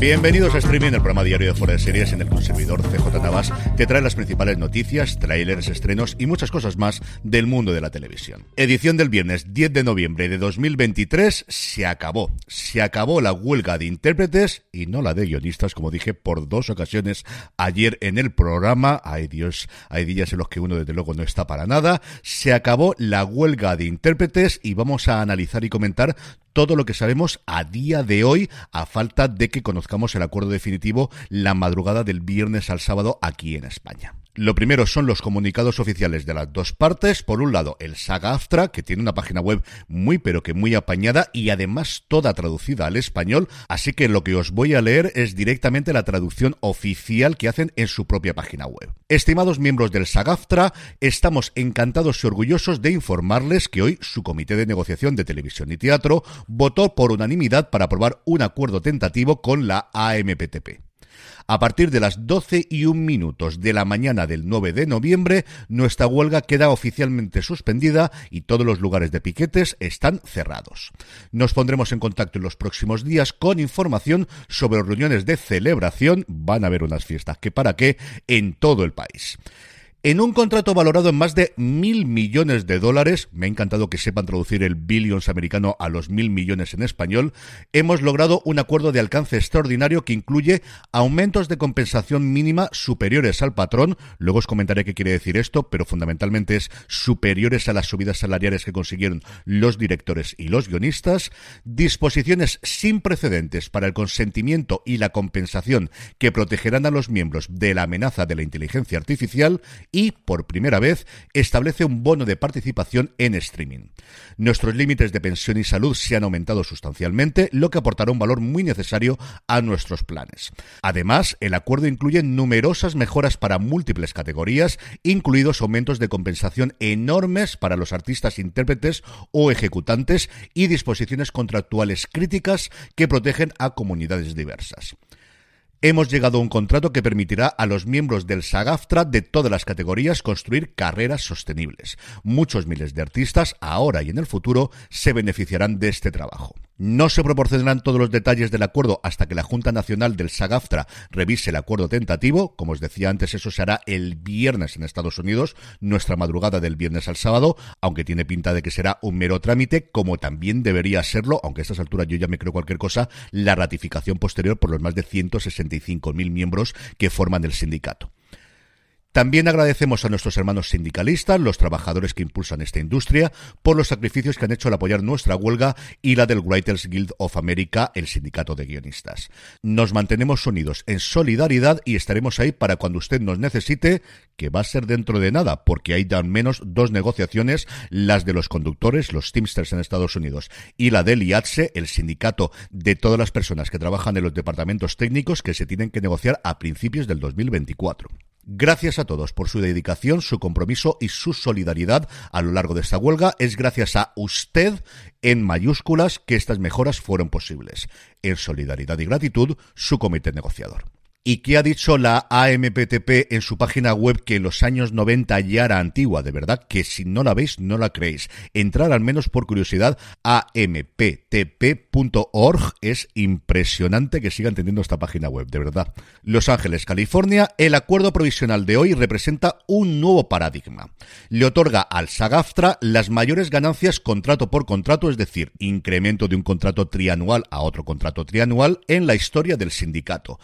Bienvenidos a Streaming, el programa diario de Fuera de Series en el servidor CJ Navas te trae las principales noticias, trailers, estrenos y muchas cosas más del mundo de la televisión. Edición del viernes 10 de noviembre de 2023 se acabó. Se acabó la huelga de intérpretes y no la de guionistas, como dije por dos ocasiones ayer en el programa. Ay Dios, hay días en los que uno desde luego no está para nada. Se acabó la huelga de intérpretes y vamos a analizar y comentar todo lo que sabemos a día de hoy, a falta de que conozcamos el acuerdo definitivo la madrugada del viernes al sábado aquí en España. Lo primero son los comunicados oficiales de las dos partes. Por un lado, el Saga Aftra, que tiene una página web muy pero que muy apañada y además toda traducida al español. Así que lo que os voy a leer es directamente la traducción oficial que hacen en su propia página web. Estimados miembros del Saga Aftra, estamos encantados y orgullosos de informarles que hoy su comité de negociación de televisión y teatro votó por unanimidad para aprobar un acuerdo tentativo con la AMPTP. A partir de las 12 y un minutos de la mañana del 9 de noviembre, nuestra huelga queda oficialmente suspendida y todos los lugares de piquetes están cerrados. Nos pondremos en contacto en los próximos días con información sobre reuniones de celebración. Van a haber unas fiestas que para qué en todo el país. En un contrato valorado en más de mil millones de dólares, me ha encantado que sepan traducir el billions americano a los mil millones en español, hemos logrado un acuerdo de alcance extraordinario que incluye aumentos de compensación mínima superiores al patrón, luego os comentaré qué quiere decir esto, pero fundamentalmente es superiores a las subidas salariales que consiguieron los directores y los guionistas, disposiciones sin precedentes para el consentimiento y la compensación que protegerán a los miembros de la amenaza de la inteligencia artificial, y, por primera vez, establece un bono de participación en streaming. Nuestros límites de pensión y salud se han aumentado sustancialmente, lo que aportará un valor muy necesario a nuestros planes. Además, el acuerdo incluye numerosas mejoras para múltiples categorías, incluidos aumentos de compensación enormes para los artistas, intérpretes o ejecutantes y disposiciones contractuales críticas que protegen a comunidades diversas hemos llegado a un contrato que permitirá a los miembros del SAGAFTRA de todas las categorías construir carreras sostenibles. Muchos miles de artistas, ahora y en el futuro, se beneficiarán de este trabajo. No se proporcionarán todos los detalles del acuerdo hasta que la Junta Nacional del SAGAFTRA revise el acuerdo tentativo. Como os decía antes, eso se hará el viernes en Estados Unidos, nuestra madrugada del viernes al sábado, aunque tiene pinta de que será un mero trámite, como también debería serlo, aunque a estas alturas yo ya me creo cualquier cosa, la ratificación posterior por los más de 165.000 miembros que forman el sindicato. También agradecemos a nuestros hermanos sindicalistas, los trabajadores que impulsan esta industria, por los sacrificios que han hecho al apoyar nuestra huelga y la del Writers Guild of America, el sindicato de guionistas. Nos mantenemos unidos en solidaridad y estaremos ahí para cuando usted nos necesite, que va a ser dentro de nada, porque hay al menos dos negociaciones, las de los conductores, los Teamsters en Estados Unidos, y la del IATSE, el sindicato de todas las personas que trabajan en los departamentos técnicos que se tienen que negociar a principios del 2024. Gracias a todos por su dedicación, su compromiso y su solidaridad a lo largo de esta huelga. Es gracias a usted, en mayúsculas, que estas mejoras fueron posibles. En solidaridad y gratitud, su comité negociador. ¿Y qué ha dicho la AMPTP en su página web que en los años 90 ya era antigua? De verdad que si no la veis, no la creéis. Entrar al menos por curiosidad a amptp.org. Es impresionante que sigan teniendo esta página web, de verdad. Los Ángeles, California, el acuerdo provisional de hoy representa un nuevo paradigma. Le otorga al SAGAFTRA las mayores ganancias contrato por contrato, es decir, incremento de un contrato trianual a otro contrato trianual en la historia del sindicato,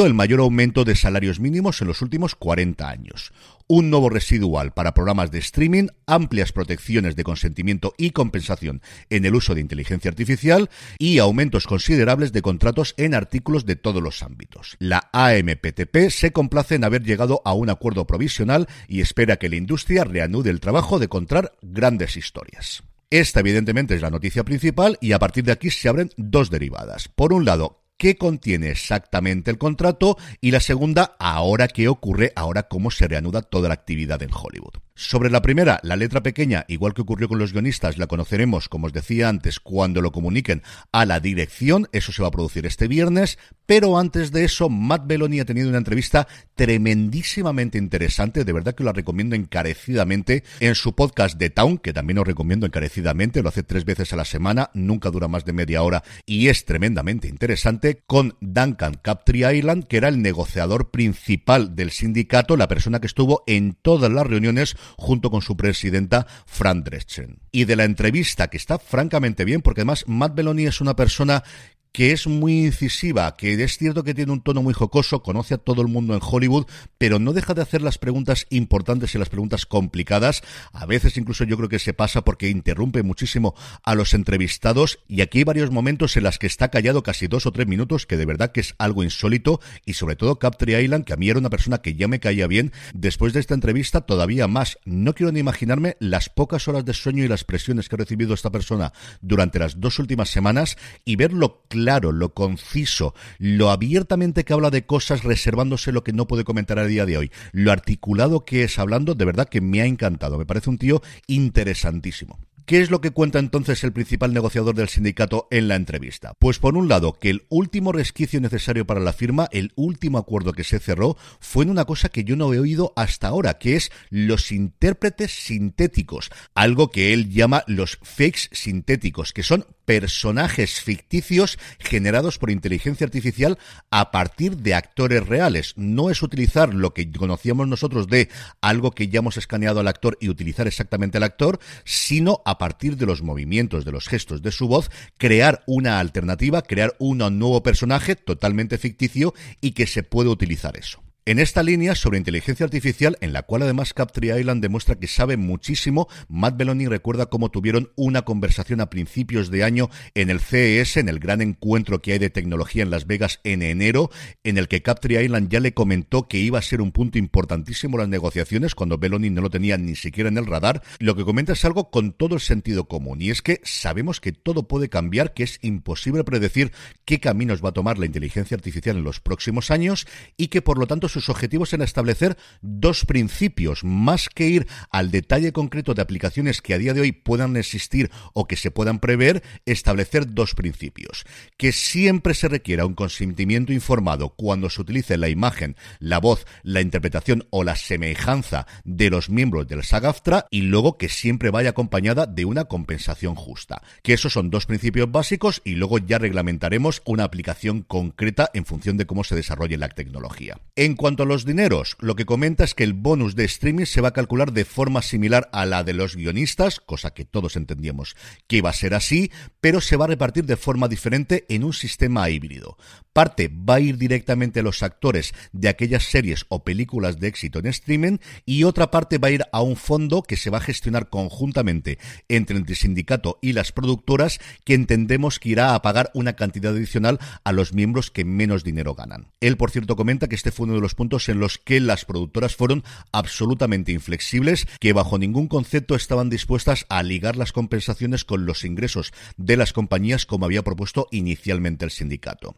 el mayor aumento de salarios mínimos en los últimos 40 años. un nuevo residual para programas de streaming, amplias protecciones de consentimiento y compensación en el uso de inteligencia artificial y aumentos considerables de contratos en artículos de todos los ámbitos. La AMPTP se complace en haber llegado a un acuerdo provisional y espera que la industria reanude el trabajo de contar grandes historias. Esta evidentemente es la noticia principal y a partir de aquí se abren dos derivadas. Por un lado, qué contiene exactamente el contrato y la segunda, ahora qué ocurre, ahora cómo se reanuda toda la actividad en Hollywood. Sobre la primera, la letra pequeña, igual que ocurrió con los guionistas, la conoceremos, como os decía antes, cuando lo comuniquen a la dirección. Eso se va a producir este viernes. Pero antes de eso, Matt Belloni ha tenido una entrevista tremendísimamente interesante. De verdad que la recomiendo encarecidamente en su podcast The Town, que también os recomiendo encarecidamente. Lo hace tres veces a la semana, nunca dura más de media hora y es tremendamente interesante. Con Duncan Captree Island, que era el negociador principal del sindicato, la persona que estuvo en todas las reuniones junto con su presidenta Fran Dreschen. Y de la entrevista, que está francamente bien, porque además Matt Belloni es una persona que es muy incisiva, que es cierto que tiene un tono muy jocoso, conoce a todo el mundo en Hollywood, pero no deja de hacer las preguntas importantes y las preguntas complicadas. A veces incluso yo creo que se pasa porque interrumpe muchísimo a los entrevistados y aquí hay varios momentos en las que está callado casi dos o tres minutos, que de verdad que es algo insólito y sobre todo Captree Island, que a mí era una persona que ya me caía bien, después de esta entrevista todavía más. No quiero ni imaginarme las pocas horas de sueño y las presiones que ha recibido esta persona durante las dos últimas semanas y verlo claro, lo conciso, lo abiertamente que habla de cosas reservándose lo que no puede comentar a día de hoy, lo articulado que es hablando, de verdad que me ha encantado. Me parece un tío interesantísimo. ¿Qué es lo que cuenta entonces el principal negociador del sindicato en la entrevista? Pues por un lado, que el último resquicio necesario para la firma, el último acuerdo que se cerró, fue en una cosa que yo no he oído hasta ahora, que es los intérpretes sintéticos, algo que él llama los fakes sintéticos, que son personajes ficticios generados por inteligencia artificial a partir de actores reales. No es utilizar lo que conocíamos nosotros de algo que ya hemos escaneado al actor y utilizar exactamente al actor, sino a partir de los movimientos, de los gestos de su voz, crear una alternativa, crear un nuevo personaje totalmente ficticio y que se puede utilizar eso. En esta línea sobre inteligencia artificial, en la cual además Captree Island demuestra que sabe muchísimo, Matt Belloni recuerda cómo tuvieron una conversación a principios de año en el CES, en el gran encuentro que hay de tecnología en Las Vegas en enero, en el que Captree Island ya le comentó que iba a ser un punto importantísimo las negociaciones cuando Belloni no lo tenía ni siquiera en el radar. Lo que comenta es algo con todo el sentido común y es que sabemos que todo puede cambiar, que es imposible predecir qué caminos va a tomar la inteligencia artificial en los próximos años y que por lo tanto sus objetivos en establecer dos principios, más que ir al detalle concreto de aplicaciones que a día de hoy puedan existir o que se puedan prever, establecer dos principios. Que siempre se requiera un consentimiento informado cuando se utilice la imagen, la voz, la interpretación o la semejanza de los miembros del SAGAFTRA y luego que siempre vaya acompañada de una compensación justa. Que esos son dos principios básicos y luego ya reglamentaremos una aplicación concreta en función de cómo se desarrolle la tecnología. Cuanto a los dineros, lo que comenta es que el bonus de streaming se va a calcular de forma similar a la de los guionistas, cosa que todos entendíamos que iba a ser así, pero se va a repartir de forma diferente en un sistema híbrido. Parte va a ir directamente a los actores de aquellas series o películas de éxito en streaming y otra parte va a ir a un fondo que se va a gestionar conjuntamente entre el sindicato y las productoras que entendemos que irá a pagar una cantidad adicional a los miembros que menos dinero ganan. Él, por cierto, comenta que este fue uno de los puntos en los que las productoras fueron absolutamente inflexibles, que bajo ningún concepto estaban dispuestas a ligar las compensaciones con los ingresos de las compañías como había propuesto inicialmente el sindicato.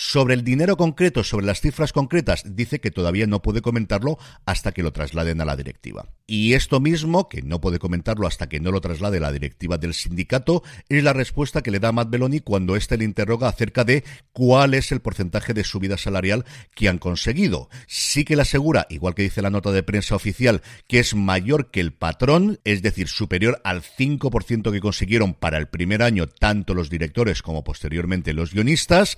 Sobre el dinero concreto, sobre las cifras concretas, dice que todavía no puede comentarlo hasta que lo trasladen a la directiva. Y esto mismo, que no puede comentarlo hasta que no lo traslade la directiva del sindicato, es la respuesta que le da Matt Belloni cuando éste le interroga acerca de cuál es el porcentaje de subida salarial que han conseguido. Sí que le asegura, igual que dice la nota de prensa oficial, que es mayor que el patrón, es decir, superior al 5% que consiguieron para el primer año tanto los directores como posteriormente los guionistas.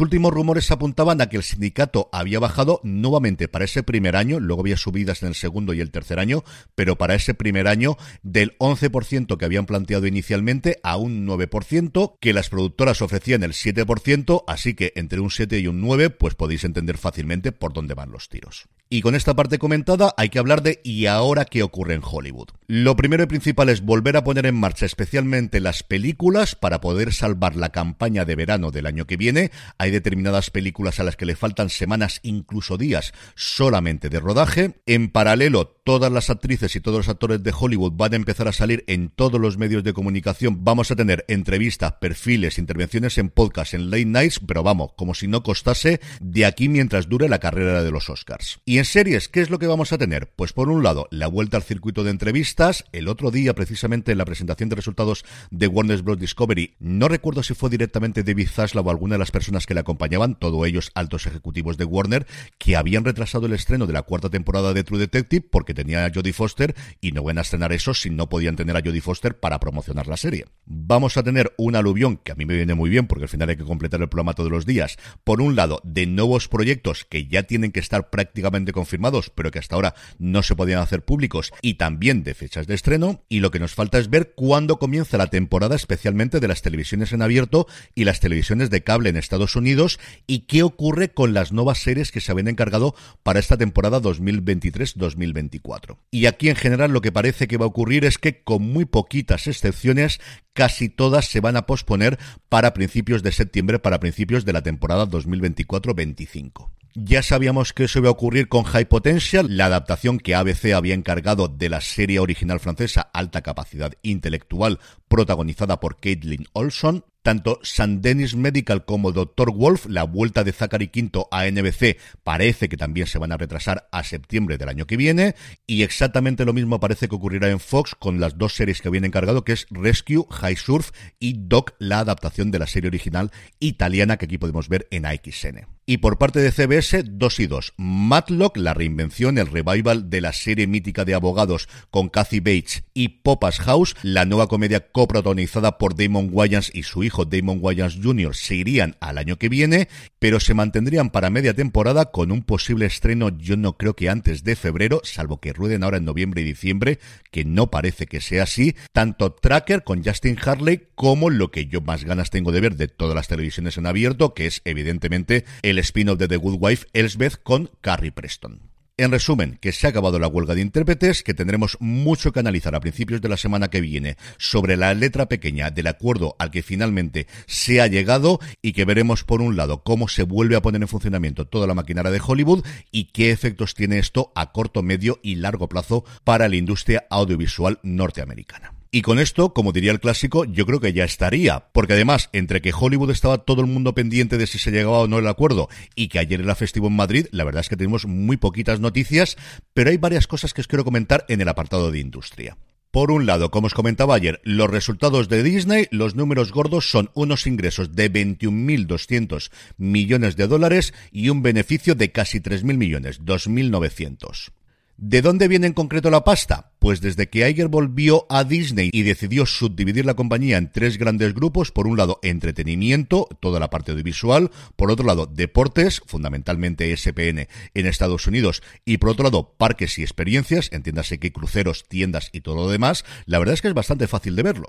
Últimos rumores apuntaban a que el sindicato había bajado nuevamente para ese primer año, luego había subidas en el segundo y el tercer año, pero para ese primer año del 11% que habían planteado inicialmente a un 9%, que las productoras ofrecían el 7%, así que entre un 7 y un 9, pues podéis entender fácilmente por dónde van los tiros. Y con esta parte comentada hay que hablar de ¿y ahora qué ocurre en Hollywood? Lo primero y principal es volver a poner en marcha especialmente las películas para poder salvar la campaña de verano del año que viene. Hay determinadas películas a las que le faltan semanas, incluso días, solamente de rodaje. En paralelo, todas las actrices y todos los actores de Hollywood van a empezar a salir en todos los medios de comunicación. Vamos a tener entrevistas, perfiles, intervenciones en podcast, en late nights, pero vamos, como si no costase de aquí mientras dure la carrera de los Oscars. Y en series, ¿qué es lo que vamos a tener? Pues por un lado, la vuelta al circuito de entrevistas. El otro día, precisamente en la presentación de resultados de Warner Bros. Discovery, no recuerdo si fue directamente David Zaslav o alguna de las personas que le acompañaban, todos ellos altos ejecutivos de Warner, que habían retrasado el estreno de la cuarta temporada de True Detective porque tenía a Jodie Foster y no van a estrenar eso si no podían tener a Jodie Foster para promocionar la serie. Vamos a tener un aluvión que a mí me viene muy bien porque al final hay que completar el programa todos los días. Por un lado, de nuevos proyectos que ya tienen que estar prácticamente confirmados, pero que hasta ahora no se podían hacer públicos y también de fechas de estreno. Y lo que nos falta es ver cuándo comienza la temporada, especialmente de las televisiones en abierto y las televisiones de cable en Estados Unidos y qué ocurre con las nuevas series que se habían encargado para esta temporada 2023-2024. Y aquí en general lo que parece que va a ocurrir es que con muy poquitas excepciones casi todas se van a posponer para principios de septiembre, para principios de la temporada 2024-25. Ya sabíamos que eso iba a ocurrir con High Potential, la adaptación que ABC había encargado de la serie original francesa Alta Capacidad Intelectual, protagonizada por Caitlin Olson. Tanto San Denis Medical como Dr. Wolf, la vuelta de Zachary Quinto a NBC, parece que también se van a retrasar a septiembre del año que viene. Y exactamente lo mismo parece que ocurrirá en Fox con las dos series que habían encargado, que es Rescue, High Surf y Doc, la adaptación de la serie original italiana que aquí podemos ver en AXN. Y por parte de CBS, dos y dos. Matlock, la reinvención, el revival de la serie mítica de abogados con Kathy Bates y Popas House, la nueva comedia coprotagonizada por Damon Wayans y su hijo Damon Wayans Jr. se irían al año que viene, pero se mantendrían para media temporada con un posible estreno, yo no creo que antes de febrero, salvo que rueden ahora en noviembre y diciembre, que no parece que sea así, tanto Tracker con Justin Harley como lo que yo más ganas tengo de ver de todas las televisiones en abierto, que es evidentemente el spin-off de The Good Wife, Elsbeth, con Carrie Preston. En resumen, que se ha acabado la huelga de intérpretes, que tendremos mucho que analizar a principios de la semana que viene sobre la letra pequeña del acuerdo al que finalmente se ha llegado y que veremos por un lado cómo se vuelve a poner en funcionamiento toda la maquinaria de Hollywood y qué efectos tiene esto a corto, medio y largo plazo para la industria audiovisual norteamericana. Y con esto, como diría el clásico, yo creo que ya estaría. Porque además, entre que Hollywood estaba todo el mundo pendiente de si se llegaba o no el acuerdo y que ayer era festivo en Madrid, la verdad es que tenemos muy poquitas noticias, pero hay varias cosas que os quiero comentar en el apartado de industria. Por un lado, como os comentaba ayer, los resultados de Disney, los números gordos son unos ingresos de 21.200 millones de dólares y un beneficio de casi 3.000 millones, 2.900. ¿De dónde viene en concreto la pasta? Pues desde que Iger volvió a Disney y decidió subdividir la compañía en tres grandes grupos, por un lado entretenimiento, toda la parte audiovisual, por otro lado deportes, fundamentalmente SPN en Estados Unidos, y por otro lado parques y experiencias, entiéndase que cruceros, tiendas y todo lo demás, la verdad es que es bastante fácil de verlo.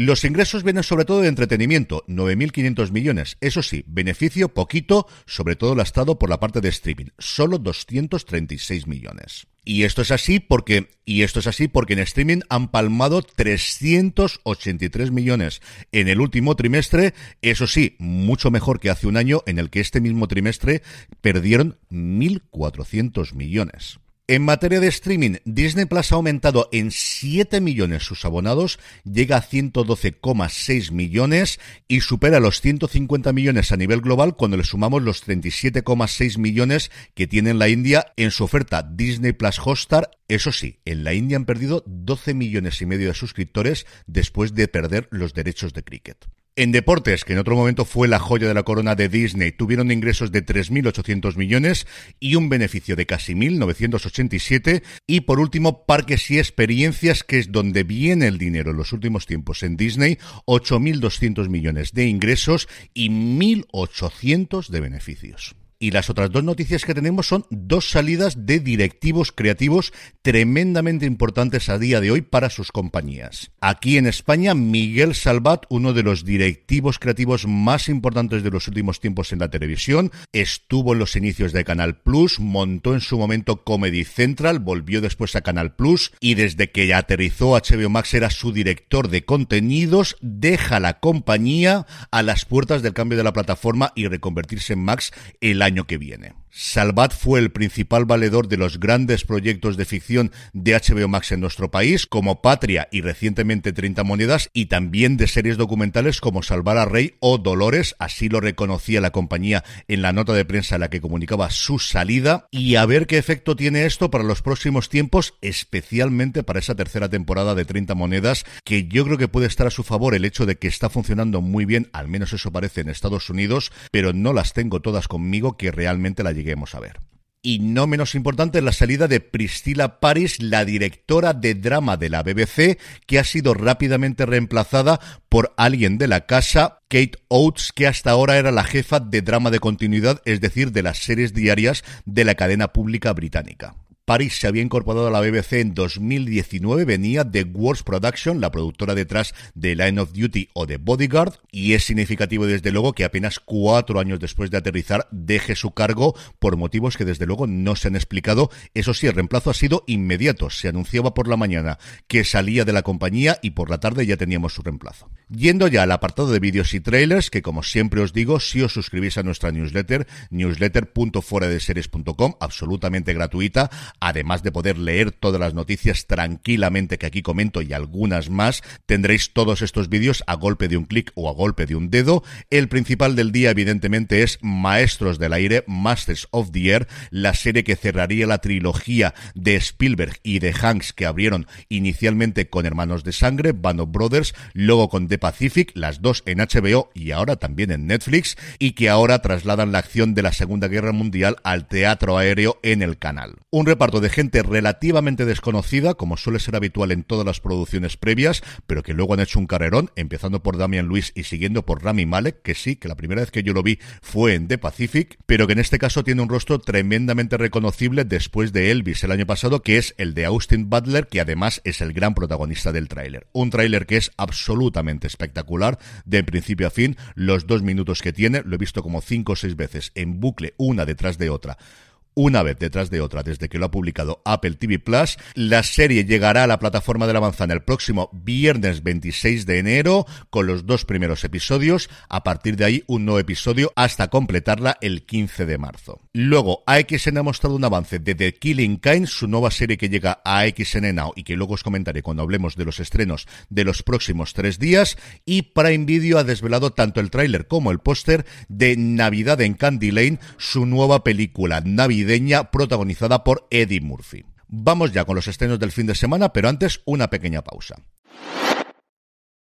Los ingresos vienen sobre todo de entretenimiento, 9.500 millones. Eso sí, beneficio poquito, sobre todo lastrado por la parte de streaming, solo 236 millones. Y esto es así porque, y esto es así porque en streaming han palmado 383 millones en el último trimestre. Eso sí, mucho mejor que hace un año en el que este mismo trimestre perdieron 1.400 millones. En materia de streaming, Disney Plus ha aumentado en 7 millones sus abonados, llega a 112,6 millones y supera los 150 millones a nivel global cuando le sumamos los 37,6 millones que tiene en la India en su oferta Disney Plus Hotstar. Eso sí, en la India han perdido 12 millones y medio de suscriptores después de perder los derechos de cricket. En deportes, que en otro momento fue la joya de la corona de Disney, tuvieron ingresos de 3.800 millones y un beneficio de casi 1.987. Y por último, parques y experiencias, que es donde viene el dinero en los últimos tiempos en Disney, 8.200 millones de ingresos y 1.800 de beneficios. Y las otras dos noticias que tenemos son dos salidas de directivos creativos tremendamente importantes a día de hoy para sus compañías. Aquí en España, Miguel Salvat, uno de los directivos creativos más importantes de los últimos tiempos en la televisión, estuvo en los inicios de Canal Plus, montó en su momento Comedy Central, volvió después a Canal Plus y desde que aterrizó HBO Max era su director de contenidos, deja la compañía a las puertas del cambio de la plataforma y reconvertirse en Max el año que viene. Salvat fue el principal valedor de los grandes proyectos de ficción de HBO Max en nuestro país, como Patria y recientemente 30 Monedas, y también de series documentales como Salvar a Rey o Dolores, así lo reconocía la compañía en la nota de prensa en la que comunicaba su salida, y a ver qué efecto tiene esto para los próximos tiempos, especialmente para esa tercera temporada de 30 Monedas, que yo creo que puede estar a su favor el hecho de que está funcionando muy bien, al menos eso parece en Estados Unidos, pero no las tengo todas conmigo que realmente la a ver. Y no menos importante la salida de Priscilla Paris, la directora de drama de la BBC, que ha sido rápidamente reemplazada por alguien de la casa, Kate Oates, que hasta ahora era la jefa de drama de continuidad, es decir, de las series diarias de la cadena pública británica. Paris se había incorporado a la BBC en 2019, venía de Worst Production, la productora detrás de Line of Duty o de Bodyguard, y es significativo desde luego que apenas cuatro años después de aterrizar deje su cargo por motivos que desde luego no se han explicado. Eso sí, el reemplazo ha sido inmediato. Se anunciaba por la mañana que salía de la compañía y por la tarde ya teníamos su reemplazo. Yendo ya al apartado de vídeos y trailers, que como siempre os digo, si os suscribís a nuestra newsletter, newsletter.fueradeseries.com, absolutamente gratuita, además de poder leer todas las noticias tranquilamente que aquí comento y algunas más, tendréis todos estos vídeos a golpe de un clic o a golpe de un dedo. El principal del día, evidentemente, es Maestros del Aire, Masters of the Air, la serie que cerraría la trilogía de Spielberg y de Hanks que abrieron inicialmente con Hermanos de Sangre, Band Brothers, luego con The Pacific, las dos en HBO y ahora también en Netflix, y que ahora trasladan la acción de la Segunda Guerra Mundial al teatro aéreo en el canal. Un reparto de gente relativamente desconocida, como suele ser habitual en todas las producciones previas, pero que luego han hecho un carrerón, empezando por Damian Luis y siguiendo por Rami Malek, que sí, que la primera vez que yo lo vi fue en The Pacific, pero que en este caso tiene un rostro tremendamente reconocible después de Elvis el año pasado, que es el de Austin Butler, que además es el gran protagonista del tráiler. Un tráiler que es absolutamente espectacular, de principio a fin, los dos minutos que tiene, lo he visto como cinco o seis veces en bucle, una detrás de otra una vez detrás de otra desde que lo ha publicado Apple TV Plus. La serie llegará a la plataforma de la manzana el próximo viernes 26 de enero con los dos primeros episodios. A partir de ahí un nuevo episodio hasta completarla el 15 de marzo. Luego AXN ha mostrado un avance de The Killing Kind, su nueva serie que llega a AXN Now y que luego os comentaré cuando hablemos de los estrenos de los próximos tres días. Y Prime Video ha desvelado tanto el tráiler como el póster de Navidad en Candy Lane, su nueva película Navidad protagonizada por Eddie Murphy. Vamos ya con los estrenos del fin de semana, pero antes una pequeña pausa.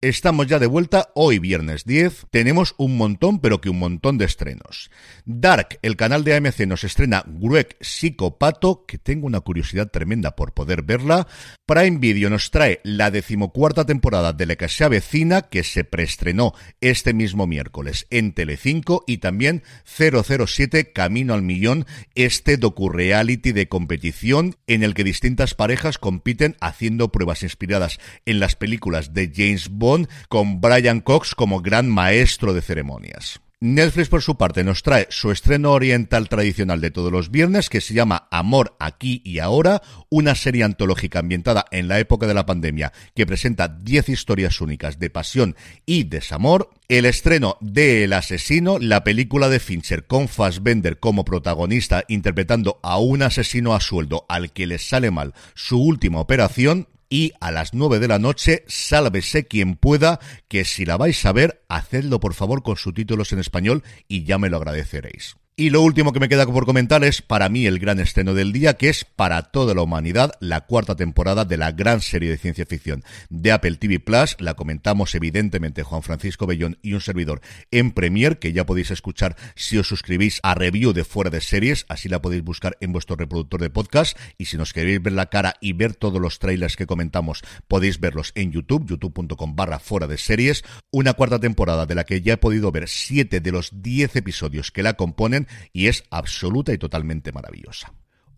Estamos ya de vuelta, hoy viernes 10, tenemos un montón, pero que un montón de estrenos. Dark, el canal de AMC nos estrena Greg Psicopato, que tengo una curiosidad tremenda por poder verla. Prime Video nos trae la decimocuarta temporada de La que se avecina, que se preestrenó este mismo miércoles en Telecinco, y también 007 Camino al Millón, este docu-reality de competición en el que distintas parejas compiten haciendo pruebas inspiradas en las películas de James Bond con Brian Cox como gran maestro de ceremonias. Netflix, por su parte, nos trae su estreno oriental tradicional de todos los viernes, que se llama Amor aquí y ahora, una serie antológica ambientada en la época de la pandemia, que presenta 10 historias únicas de pasión y desamor. El estreno de El asesino, la película de Fincher con Fassbender como protagonista, interpretando a un asesino a sueldo al que le sale mal su última operación y a las 9 de la noche, sálvese quien pueda, que si la vais a ver, hacedlo por favor con subtítulos en español y ya me lo agradeceréis. Y lo último que me queda por comentar es para mí el gran estreno del día, que es para toda la humanidad la cuarta temporada de la gran serie de ciencia ficción de Apple TV Plus. La comentamos evidentemente Juan Francisco Bellón y un servidor en Premier, que ya podéis escuchar si os suscribís a review de fuera de series, así la podéis buscar en vuestro reproductor de podcast. Y si nos queréis ver la cara y ver todos los trailers que comentamos, podéis verlos en YouTube, youtube.com barra fuera de series. Una cuarta temporada de la que ya he podido ver siete de los diez episodios que la componen y es absoluta y totalmente maravillosa.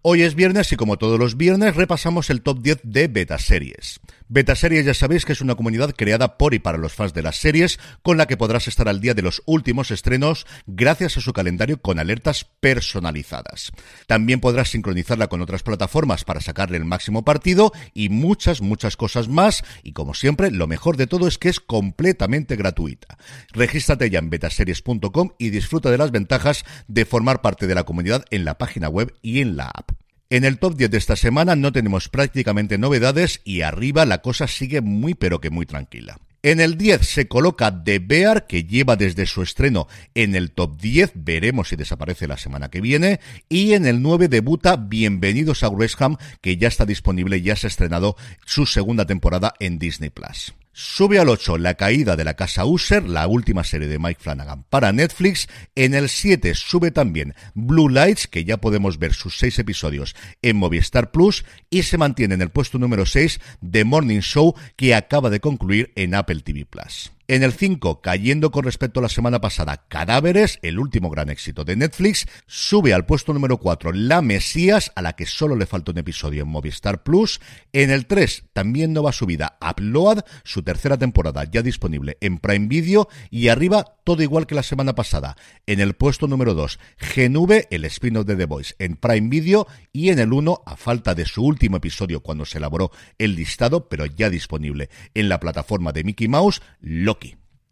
Hoy es viernes y como todos los viernes repasamos el top 10 de Beta Series. Beta Series ya sabéis que es una comunidad creada por y para los fans de las series con la que podrás estar al día de los últimos estrenos gracias a su calendario con alertas personalizadas. También podrás sincronizarla con otras plataformas para sacarle el máximo partido y muchas, muchas cosas más y como siempre lo mejor de todo es que es completamente gratuita. Regístrate ya en betaseries.com y disfruta de las ventajas de formar parte de la comunidad en la página web y en la app. En el top 10 de esta semana no tenemos prácticamente novedades y arriba la cosa sigue muy pero que muy tranquila. En el 10 se coloca The Bear, que lleva desde su estreno en el top 10, veremos si desaparece la semana que viene. Y en el 9 debuta Bienvenidos a Wrexham, que ya está disponible, ya se ha estrenado su segunda temporada en Disney Plus. Sube al 8 La caída de la casa User, la última serie de Mike Flanagan para Netflix. En el 7 sube también Blue Lights, que ya podemos ver sus 6 episodios en Movistar Plus. Y se mantiene en el puesto número 6 The Morning Show, que acaba de concluir en Apple TV Plus. En el 5, cayendo con respecto a la semana pasada, Cadáveres, el último gran éxito de Netflix, sube al puesto número 4 La Mesías, a la que solo le falta un episodio en Movistar Plus. En el 3, también nueva subida, Upload, su tercera temporada ya disponible en Prime Video. Y arriba, todo igual que la semana pasada. En el puesto número 2, Genube, el spin-off de The Voice en Prime Video. Y en el 1, a falta de su último episodio cuando se elaboró el listado, pero ya disponible en la plataforma de Mickey Mouse, Lo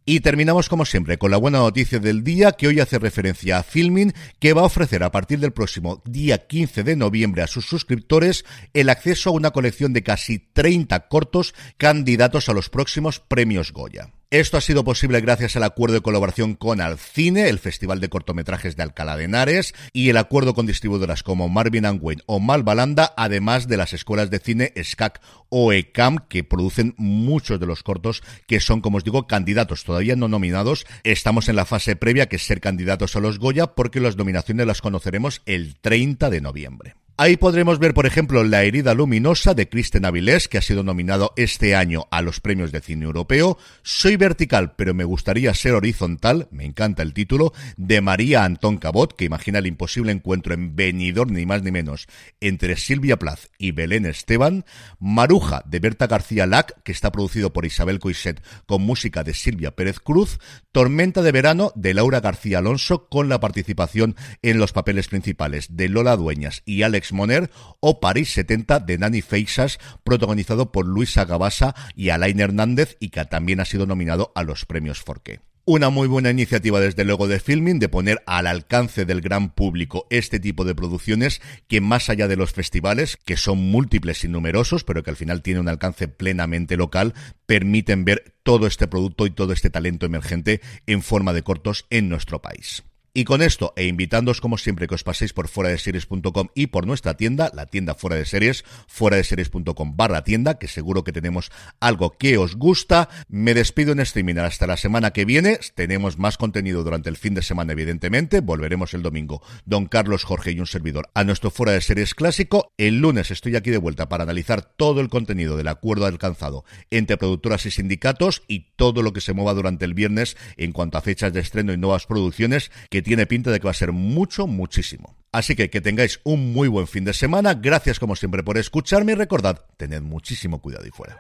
y terminamos como siempre con la buena noticia del día que hoy hace referencia a Filmin que va a ofrecer a partir del próximo día 15 de noviembre a sus suscriptores el acceso a una colección de casi 30 cortos candidatos a los próximos premios Goya. Esto ha sido posible gracias al acuerdo de colaboración con Alcine, el Festival de Cortometrajes de Alcalá de Henares, y el acuerdo con distribuidoras como Marvin Wayne o Malvalanda, además de las escuelas de cine SCAC o ECAM, que producen muchos de los cortos que son, como os digo, candidatos todavía no nominados. Estamos en la fase previa, que es ser candidatos a los Goya, porque las nominaciones las conoceremos el 30 de noviembre. Ahí podremos ver, por ejemplo, La herida luminosa de Kristen Avilés, que ha sido nominado este año a los premios de cine europeo. Soy vertical, pero me gustaría ser horizontal, me encanta el título, de María Antón Cabot, que imagina el imposible encuentro en venidor ni más ni menos entre Silvia Plath y Belén Esteban. Maruja de Berta García Lac, que está producido por Isabel Coiset con música de Silvia Pérez Cruz. Tormenta de verano de Laura García Alonso, con la participación en los papeles principales de Lola Dueñas y Alex Moner o París 70 de Nani Feixas, protagonizado por Luisa Gabasa y Alain Hernández y que también ha sido nominado a los premios Forqué. Una muy buena iniciativa desde luego de Filming de poner al alcance del gran público este tipo de producciones que más allá de los festivales, que son múltiples y numerosos, pero que al final tienen un alcance plenamente local, permiten ver todo este producto y todo este talento emergente en forma de cortos en nuestro país. Y con esto, e invitándoos como siempre que os paséis por fuera de series.com y por nuestra tienda, la tienda fuera de series, fuera de series.com barra tienda, que seguro que tenemos algo que os gusta. Me despido en streaming hasta la semana que viene. Tenemos más contenido durante el fin de semana, evidentemente. Volveremos el domingo, don Carlos Jorge y un servidor, a nuestro fuera de series clásico. El lunes estoy aquí de vuelta para analizar todo el contenido del acuerdo alcanzado entre productoras y sindicatos y todo lo que se mueva durante el viernes en cuanto a fechas de estreno y nuevas producciones que tiene pinta de que va a ser mucho, muchísimo. Así que que tengáis un muy buen fin de semana. Gracias como siempre por escucharme y recordad, tened muchísimo cuidado y fuera.